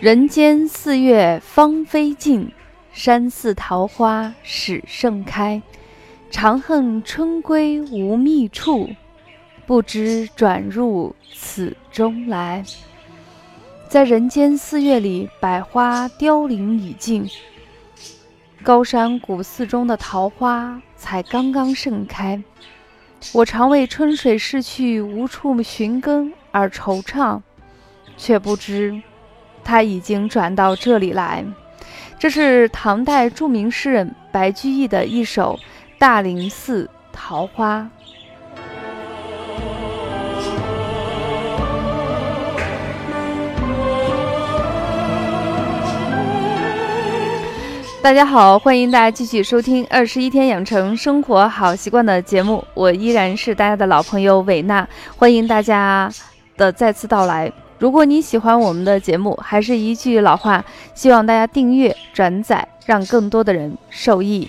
人间四月芳菲尽，山寺桃花始盛开。长恨春归无觅处，不知转入此中来。在人间四月里，百花凋零已尽，高山古寺中的桃花才刚刚盛开。我常为春水逝去无处寻根而惆怅，却不知。他已经转到这里来，这是唐代著名诗人白居易的一首《大林寺桃花》。大家好，欢迎大家继续收听《二十一天养成生活好习惯》的节目，我依然是大家的老朋友伟娜，欢迎大家的再次到来。如果你喜欢我们的节目，还是一句老话，希望大家订阅、转载，让更多的人受益。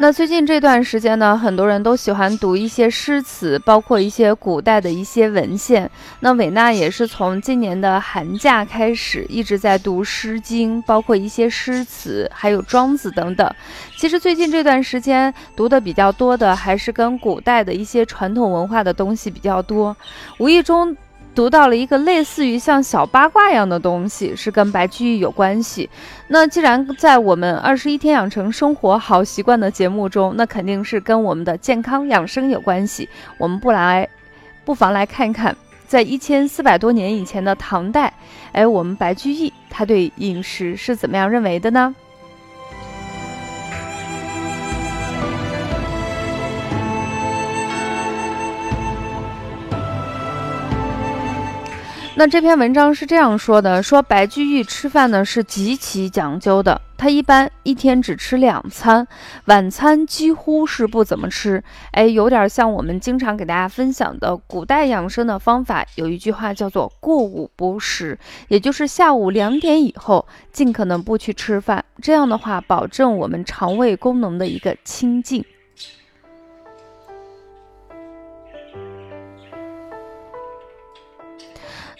那最近这段时间呢，很多人都喜欢读一些诗词，包括一些古代的一些文献。那韦娜也是从今年的寒假开始，一直在读《诗经》，包括一些诗词，还有《庄子》等等。其实最近这段时间读的比较多的，还是跟古代的一些传统文化的东西比较多，无意中。读到了一个类似于像小八卦一样的东西，是跟白居易有关系。那既然在我们二十一天养成生活好习惯的节目中，那肯定是跟我们的健康养生有关系。我们不来，不妨来看看，在一千四百多年以前的唐代，哎，我们白居易他对饮食是怎么样认为的呢？那这篇文章是这样说的：说白居易吃饭呢是极其讲究的，他一般一天只吃两餐，晚餐几乎是不怎么吃。哎，有点像我们经常给大家分享的古代养生的方法，有一句话叫做“过午不食”，也就是下午两点以后尽可能不去吃饭，这样的话保证我们肠胃功能的一个清净。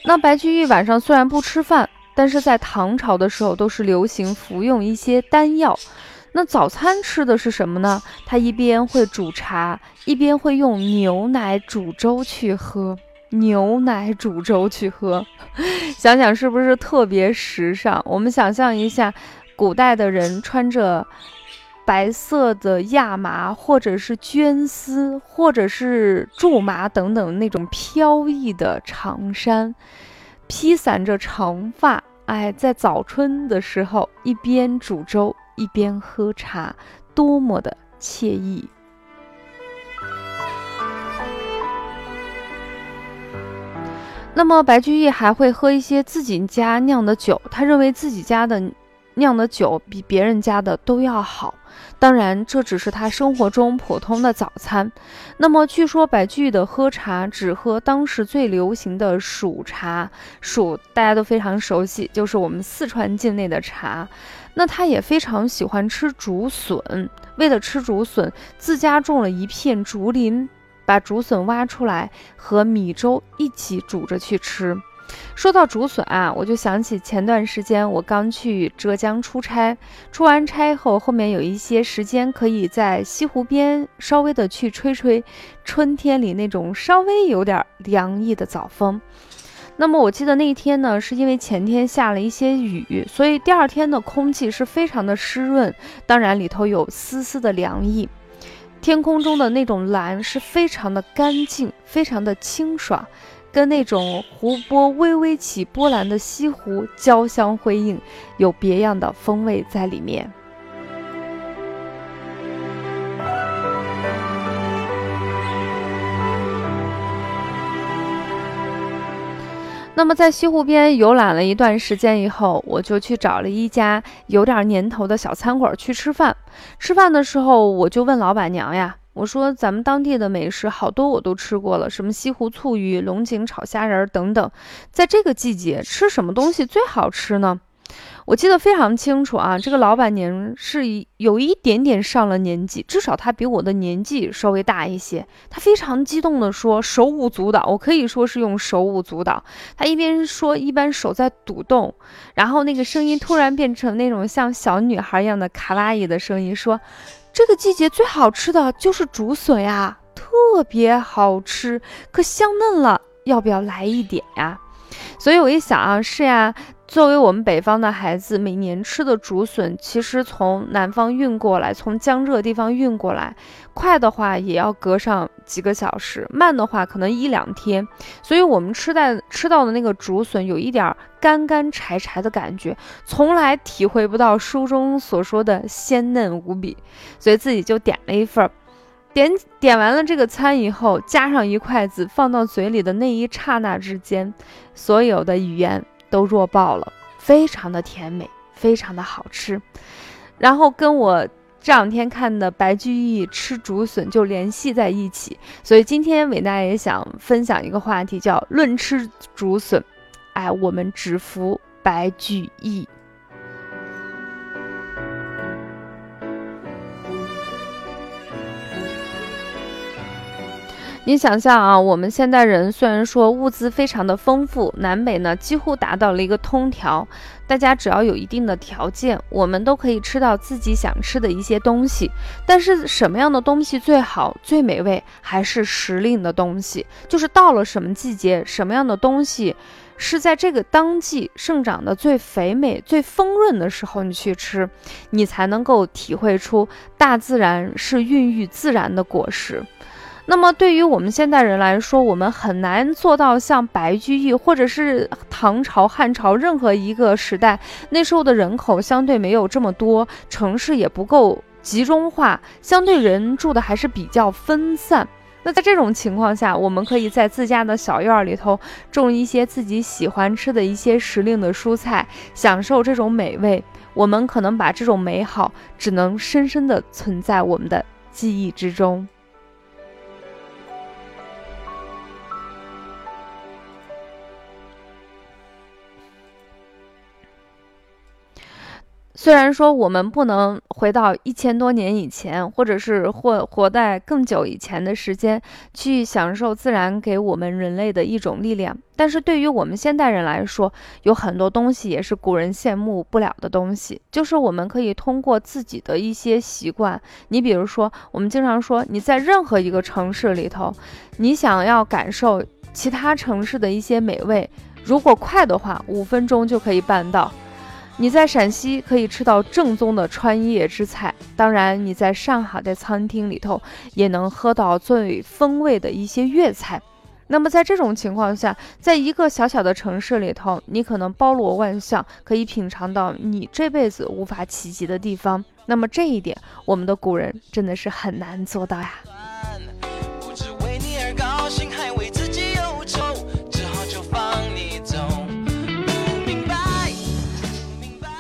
那白居易晚上虽然不吃饭，但是在唐朝的时候都是流行服用一些丹药。那早餐吃的是什么呢？他一边会煮茶，一边会用牛奶煮粥去喝。牛奶煮粥去喝，想想是不是特别时尚？我们想象一下，古代的人穿着白色的亚麻，或者是绢丝，或者是苎麻等等那种飘逸的长衫。披散着长发，哎，在早春的时候，一边煮粥一边喝茶，多么的惬意。那么，白居易还会喝一些自己家酿的酒，他认为自己家的。酿的酒比别人家的都要好，当然这只是他生活中普通的早餐。那么据说白居易的喝茶只喝当时最流行的蜀茶，蜀大家都非常熟悉，就是我们四川境内的茶。那他也非常喜欢吃竹笋，为了吃竹笋，自家种了一片竹林，把竹笋挖出来和米粥一起煮着去吃。说到竹笋啊，我就想起前段时间我刚去浙江出差，出完差后，后面有一些时间可以在西湖边稍微的去吹吹春天里那种稍微有点凉意的早风。那么我记得那一天呢，是因为前天下了一些雨，所以第二天的空气是非常的湿润，当然里头有丝丝的凉意。天空中的那种蓝是非常的干净，非常的清爽。跟那种湖泊微微起波澜的西湖交相辉映，有别样的风味在里面。那么在西湖边游览了一段时间以后，我就去找了一家有点年头的小餐馆去吃饭。吃饭的时候，我就问老板娘呀。我说咱们当地的美食好多我都吃过了，什么西湖醋鱼、龙井炒虾仁等等。在这个季节吃什么东西最好吃呢？我记得非常清楚啊，这个老板娘是有一点点上了年纪，至少她比我的年纪稍微大一些。她非常激动地说，手舞足蹈，我可以说是用手舞足蹈。她一边说，一边手在抖动，然后那个声音突然变成那种像小女孩一样的卡哇伊的声音，说：“这个季节最好吃的就是竹笋呀，特别好吃，可香嫩了，要不要来一点呀？”所以我一想啊，是呀。作为我们北方的孩子，每年吃的竹笋，其实从南方运过来，从江浙地方运过来，快的话也要隔上几个小时，慢的话可能一两天。所以，我们吃在吃到的那个竹笋，有一点干干柴柴的感觉，从来体会不到书中所说的鲜嫩无比。所以自己就点了一份儿，点点完了这个餐以后，夹上一筷子放到嘴里的那一刹那之间，所有的语言。都弱爆了，非常的甜美，非常的好吃。然后跟我这两天看的白居易吃竹笋就联系在一起，所以今天伟大也想分享一个话题，叫论吃竹笋。哎，我们只服白居易。你想象啊，我们现代人虽然说物资非常的丰富，南北呢几乎达到了一个通条，大家只要有一定的条件，我们都可以吃到自己想吃的一些东西。但是什么样的东西最好、最美味，还是时令的东西，就是到了什么季节，什么样的东西是在这个当季生长的最肥美、最丰润的时候，你去吃，你才能够体会出大自然是孕育自然的果实。那么对于我们现代人来说，我们很难做到像白居易或者是唐朝、汉朝任何一个时代，那时候的人口相对没有这么多，城市也不够集中化，相对人住的还是比较分散。那在这种情况下，我们可以在自家的小院里头种一些自己喜欢吃的一些时令的蔬菜，享受这种美味。我们可能把这种美好只能深深的存在我们的记忆之中。虽然说我们不能回到一千多年以前，或者是或活在更久以前的时间去享受自然给我们人类的一种力量，但是对于我们现代人来说，有很多东西也是古人羡慕不了的东西，就是我们可以通过自己的一些习惯，你比如说，我们经常说你在任何一个城市里头，你想要感受其他城市的一些美味，如果快的话，五分钟就可以办到。你在陕西可以吃到正宗的川叶之菜，当然你在上海的餐厅里头也能喝到最风味的一些粤菜。那么在这种情况下，在一个小小的城市里头，你可能包罗万象，可以品尝到你这辈子无法企及的地方。那么这一点，我们的古人真的是很难做到呀。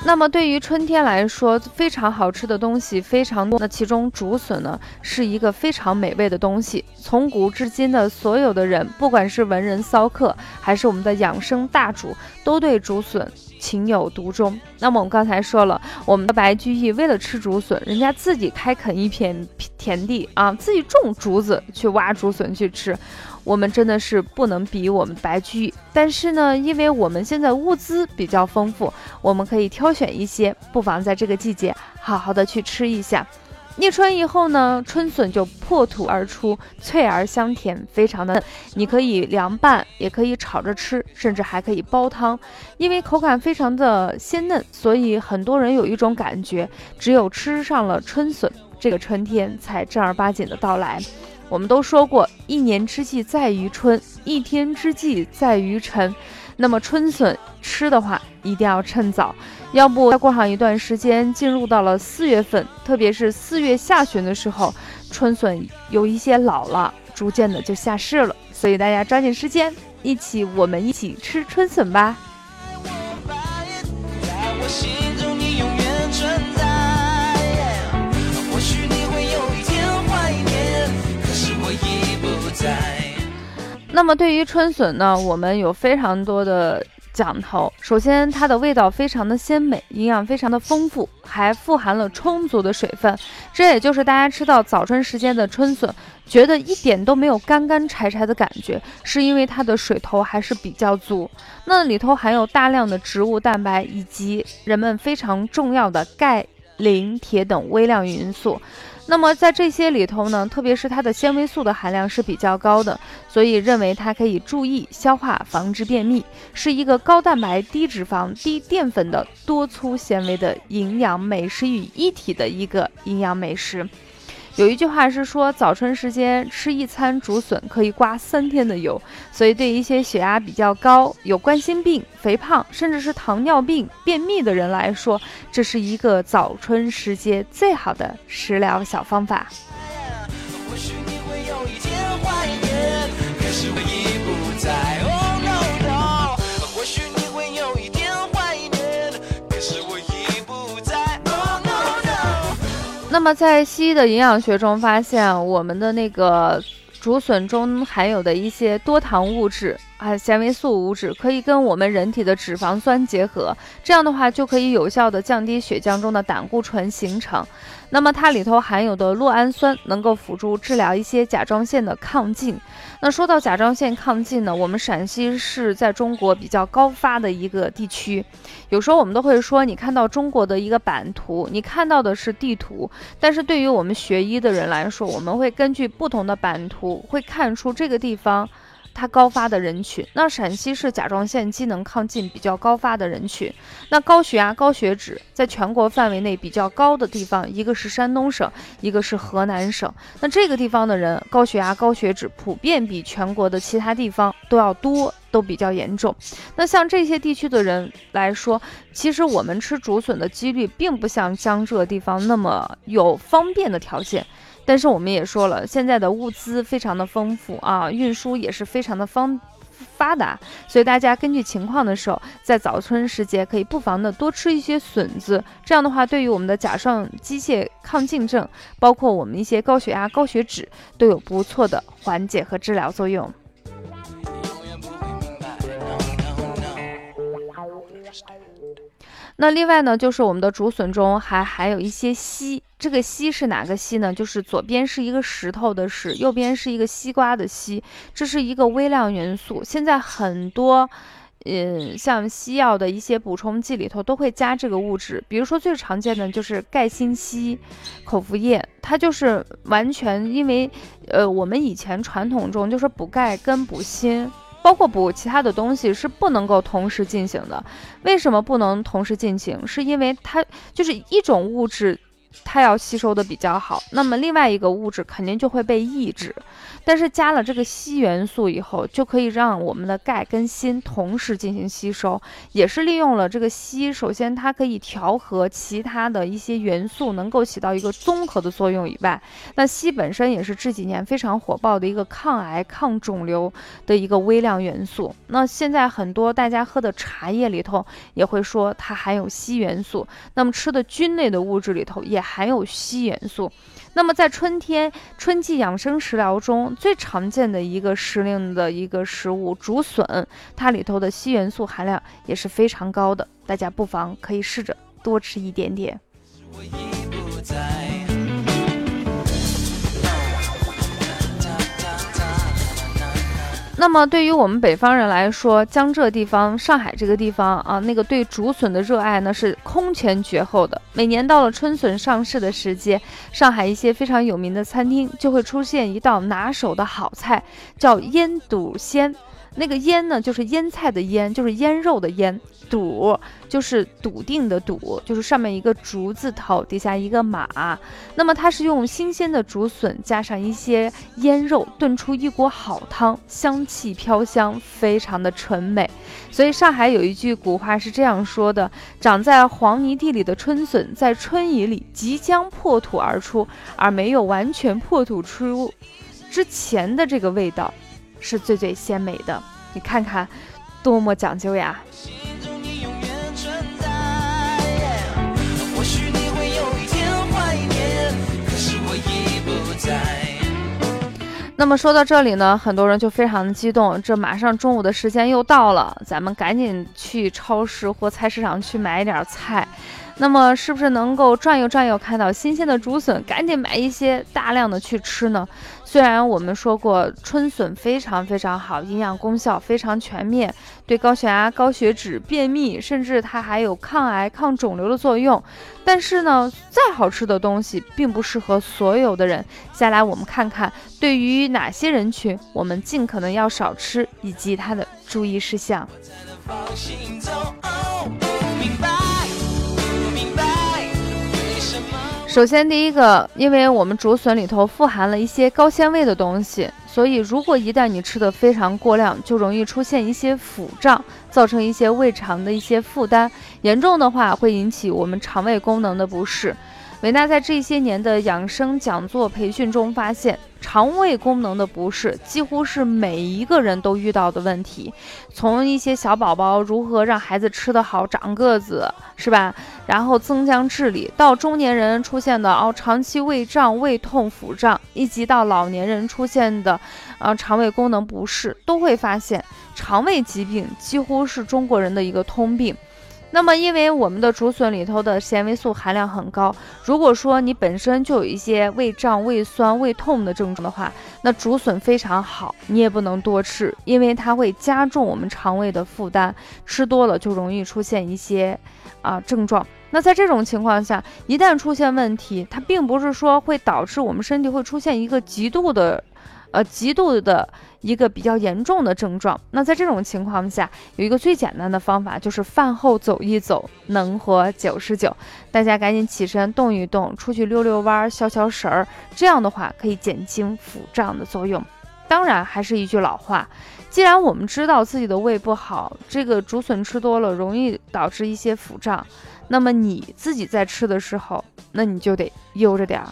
那么对于春天来说，非常好吃的东西非常多。那其中竹笋呢，是一个非常美味的东西。从古至今的所有的人，不管是文人骚客，还是我们的养生大主，都对竹笋情有独钟。那么我们刚才说了，我们的白居易为了吃竹笋，人家自己开垦一片田地啊，自己种竹子，去挖竹笋去吃。我们真的是不能比我们白居易，但是呢，因为我们现在物资比较丰富，我们可以挑选一些，不妨在这个季节好好的去吃一下。立春以后呢，春笋就破土而出，脆而香甜，非常的嫩，你可以凉拌，也可以炒着吃，甚至还可以煲汤，因为口感非常的鲜嫩，所以很多人有一种感觉，只有吃上了春笋，这个春天才正儿八经的到来。我们都说过，一年之计在于春，一天之计在于晨。那么春笋吃的话，一定要趁早，要不再过上一段时间，进入到了四月份，特别是四月下旬的时候，春笋有一些老了，逐渐的就下市了。所以大家抓紧时间，一起我们一起吃春笋吧。那么对于春笋呢，我们有非常多的讲头。首先，它的味道非常的鲜美，营养非常的丰富，还富含了充足的水分。这也就是大家吃到早春时间的春笋，觉得一点都没有干干柴柴的感觉，是因为它的水头还是比较足。那里头含有大量的植物蛋白以及人们非常重要的钙、磷、铁等微量元素。那么在这些里头呢，特别是它的纤维素的含量是比较高的，所以认为它可以注意消化，防止便秘，是一个高蛋白、低脂肪、低淀粉的多粗纤维的营养美食与一体的一个营养美食。有一句话是说，早春时间吃一餐竹笋可以刮三天的油，所以对一些血压比较高、有冠心病、肥胖，甚至是糖尿病、便秘的人来说，这是一个早春时节最好的食疗小方法。那么，在西医的营养学中发现，我们的那个竹笋中含有的一些多糖物质。啊，纤维素物质可以跟我们人体的脂肪酸结合，这样的话就可以有效的降低血浆中的胆固醇形成。那么它里头含有的酪氨酸能够辅助治疗一些甲状腺的亢进。那说到甲状腺亢进呢，我们陕西是在中国比较高发的一个地区。有时候我们都会说，你看到中国的一个版图，你看到的是地图，但是对于我们学医的人来说，我们会根据不同的版图，会看出这个地方。它高发的人群，那陕西是甲状腺机能亢进比较高发的人群。那高血压、高血脂在全国范围内比较高的地方，一个是山东省，一个是河南省。那这个地方的人高血压、高血脂普遍比全国的其他地方都要多，都比较严重。那像这些地区的人来说，其实我们吃竹笋的几率并不像江浙地方那么有方便的条件。但是我们也说了，现在的物资非常的丰富啊，运输也是非常的方发达，所以大家根据情况的时候，在早春时节可以不妨的多吃一些笋子，这样的话对于我们的甲状机械亢进症，包括我们一些高血压、高血脂都有不错的缓解和治疗作用。那另外呢，就是我们的竹笋中还含有一些硒，这个硒是哪个硒呢？就是左边是一个石头的石，右边是一个西瓜的西，这是一个微量元素。现在很多，嗯，像西药的一些补充剂里头都会加这个物质，比如说最常见的就是钙锌硒口服液，它就是完全因为，呃，我们以前传统中就是补钙跟补锌。包括补其他的东西是不能够同时进行的，为什么不能同时进行？是因为它就是一种物质。它要吸收的比较好，那么另外一个物质肯定就会被抑制。但是加了这个硒元素以后，就可以让我们的钙跟锌同时进行吸收，也是利用了这个硒。首先，它可以调和其他的一些元素，能够起到一个综合的作用以外，那硒本身也是这几年非常火爆的一个抗癌、抗肿瘤的一个微量元素。那现在很多大家喝的茶叶里头也会说它含有硒元素，那么吃的菌类的物质里头也。也含有硒元素。那么在春天春季养生食疗中最常见的一个时令的一个食物竹笋，它里头的硒元素含量也是非常高的，大家不妨可以试着多吃一点点。那么对于我们北方人来说，江浙地方、上海这个地方啊，那个对竹笋的热爱呢是空前绝后的。每年到了春笋上市的时节，上海一些非常有名的餐厅就会出现一道拿手的好菜，叫腌笃鲜。那个腌呢，就是腌菜的腌，就是腌肉的腌。笃就是笃定的笃，就是上面一个竹字头，底下一个马。那么它是用新鲜的竹笋加上一些腌肉炖出一锅好汤，香气飘香，非常的纯美。所以上海有一句古话是这样说的：长在黄泥地里的春笋，在春雨里即将破土而出，而没有完全破土出之前的这个味道。是最最鲜美的，你看看，多么讲究呀！那么说到这里呢，很多人就非常的激动，这马上中午的时间又到了，咱们赶紧去超市或菜市场去买一点菜。那么是不是能够转悠转悠，看到新鲜的竹笋，赶紧买一些大量的去吃呢？虽然我们说过春笋非常非常好，营养功效非常全面，对高血压、高血脂、便秘，甚至它还有抗癌、抗肿瘤的作用，但是呢，再好吃的东西并不适合所有的人。下来我们看看，对于哪些人群，我们尽可能要少吃，以及它的注意事项。首先，第一个，因为我们竹笋里头富含了一些高纤维的东西，所以如果一旦你吃的非常过量，就容易出现一些腹胀，造成一些胃肠的一些负担，严重的话会引起我们肠胃功能的不适。维娜在这些年的养生讲座培训中发现，肠胃功能的不适几乎是每一个人都遇到的问题。从一些小宝宝如何让孩子吃得好、长个子，是吧？然后增强智力，到中年人出现的哦长期胃胀、胃痛、腹胀，以及到老年人出现的，呃肠胃功能不适，都会发现肠胃疾病几乎是中国人的一个通病。那么，因为我们的竹笋里头的纤维素含量很高，如果说你本身就有一些胃胀、胃酸、胃痛的症状的话，那竹笋非常好，你也不能多吃，因为它会加重我们肠胃的负担，吃多了就容易出现一些啊症状。那在这种情况下，一旦出现问题，它并不是说会导致我们身体会出现一个极度的。呃，极度的一个比较严重的症状。那在这种情况下，有一个最简单的方法，就是饭后走一走，能活九十九。大家赶紧起身动一动，出去溜溜弯，消消食儿，这样的话可以减轻腹胀的作用。当然，还是一句老话，既然我们知道自己的胃不好，这个竹笋吃多了容易导致一些腹胀，那么你自己在吃的时候，那你就得悠着点儿。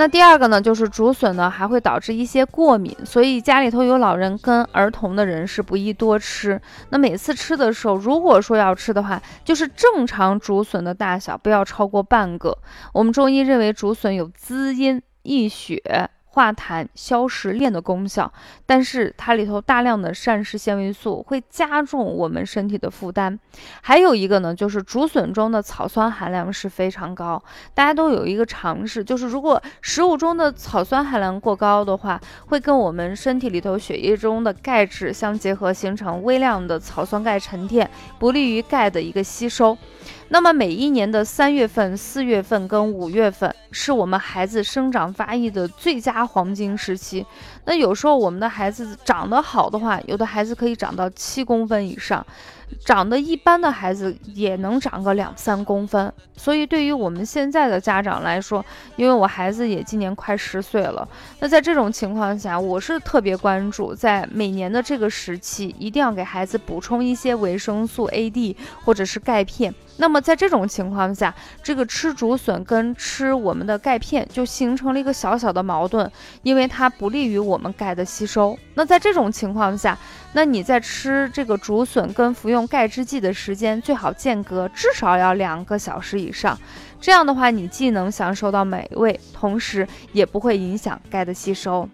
那第二个呢，就是竹笋呢还会导致一些过敏，所以家里头有老人跟儿童的人是不宜多吃。那每次吃的时候，如果说要吃的话，就是正常竹笋的大小，不要超过半个。我们中医认为竹笋有滋阴益血。化痰、消食炼的功效，但是它里头大量的膳食纤维素会加重我们身体的负担。还有一个呢，就是竹笋中的草酸含量是非常高。大家都有一个常识，就是如果食物中的草酸含量过高的话，会跟我们身体里头血液中的钙质相结合，形成微量的草酸钙沉淀，不利于钙的一个吸收。那么每一年的三月份、四月份跟五月份是我们孩子生长发育的最佳黄金时期。那有时候我们的孩子长得好的话，有的孩子可以长到七公分以上。长得一般的孩子也能长个两三公分，所以对于我们现在的家长来说，因为我孩子也今年快十岁了，那在这种情况下，我是特别关注，在每年的这个时期，一定要给孩子补充一些维生素 A、D 或者是钙片。那么在这种情况下，这个吃竹笋跟吃我们的钙片就形成了一个小小的矛盾，因为它不利于我们钙的吸收。那在这种情况下，那你在吃这个竹笋跟服用钙制剂的时间最好间隔至少要两个小时以上，这样的话你既能享受到美味，同时也不会影响钙的吸收。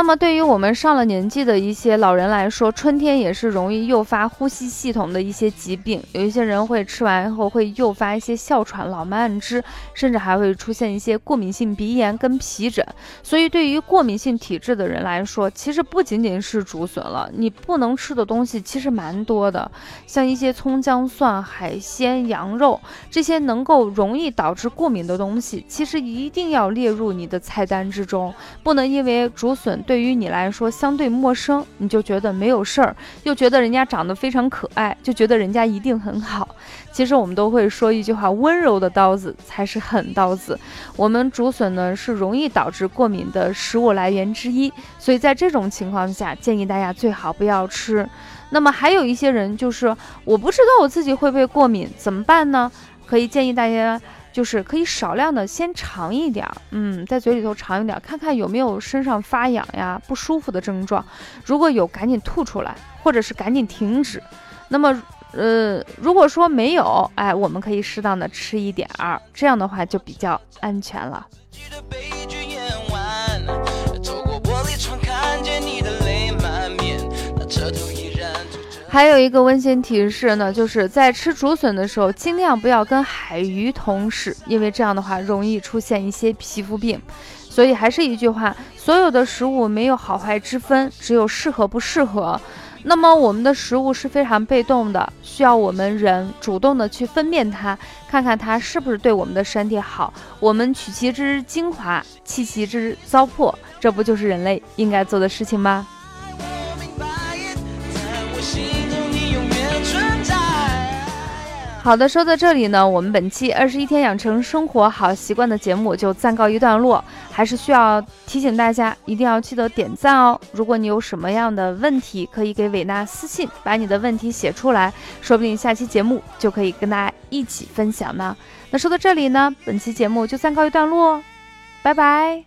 那么，对于我们上了年纪的一些老人来说，春天也是容易诱发呼吸系统的一些疾病。有一些人会吃完后会诱发一些哮喘、老慢支，甚至还会出现一些过敏性鼻炎跟皮疹。所以，对于过敏性体质的人来说，其实不仅仅是竹笋了，你不能吃的东西其实蛮多的，像一些葱姜蒜、海鲜、羊肉这些能够容易导致过敏的东西，其实一定要列入你的菜单之中，不能因为竹笋。对于你来说相对陌生，你就觉得没有事儿，又觉得人家长得非常可爱，就觉得人家一定很好。其实我们都会说一句话：温柔的刀子才是狠刀子。我们竹笋呢是容易导致过敏的食物来源之一，所以在这种情况下，建议大家最好不要吃。那么还有一些人就是我不知道我自己会不会过敏，怎么办呢？可以建议大家。就是可以少量的先尝一点儿，嗯，在嘴里头尝一点，看看有没有身上发痒呀、不舒服的症状。如果有，赶紧吐出来，或者是赶紧停止。那么，呃，如果说没有，哎，我们可以适当的吃一点儿，这样的话就比较安全了。还有一个温馨提示呢，就是在吃竹笋的时候，尽量不要跟海鱼同食，因为这样的话容易出现一些皮肤病。所以还是一句话，所有的食物没有好坏之分，只有适合不适合。那么我们的食物是非常被动的，需要我们人主动的去分辨它，看看它是不是对我们的身体好。我们取其之精华，弃其之糟粕，这不就是人类应该做的事情吗？好的，说到这里呢，我们本期二十一天养成生活好习惯的节目就暂告一段落。还是需要提醒大家，一定要记得点赞哦。如果你有什么样的问题，可以给伟娜私信，把你的问题写出来，说不定下期节目就可以跟大家一起分享呢。那说到这里呢，本期节目就暂告一段落，拜拜。